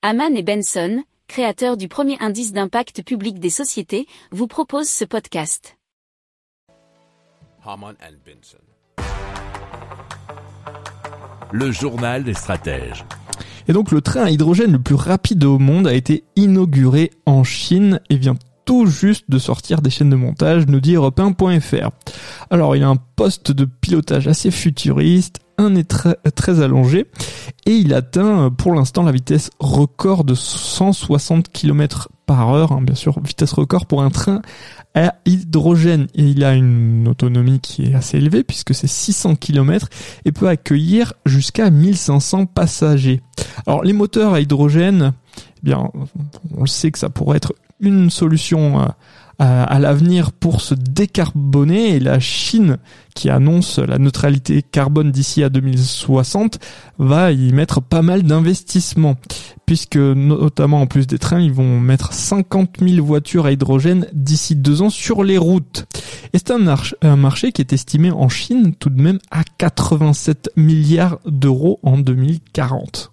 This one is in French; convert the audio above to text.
Haman et Benson, créateurs du premier indice d'impact public des sociétés, vous proposent ce podcast. Haman and Benson. Le journal des stratèges. Et donc le train à hydrogène le plus rapide au monde a été inauguré en Chine et vient tout juste de sortir des chaînes de montage, nous dit europe Alors il a un poste de pilotage assez futuriste, un est très, très allongé et il atteint pour l'instant la vitesse record de 160 km par heure, hein, bien sûr vitesse record pour un train à hydrogène et il a une autonomie qui est assez élevée puisque c'est 600 km et peut accueillir jusqu'à 1500 passagers. Alors les moteurs à hydrogène, eh bien on le sait que ça pourrait être une solution euh, à, l'avenir pour se décarboner et la Chine qui annonce la neutralité carbone d'ici à 2060 va y mettre pas mal d'investissements puisque notamment en plus des trains ils vont mettre 50 000 voitures à hydrogène d'ici deux ans sur les routes et c'est un, un marché qui est estimé en Chine tout de même à 87 milliards d'euros en 2040.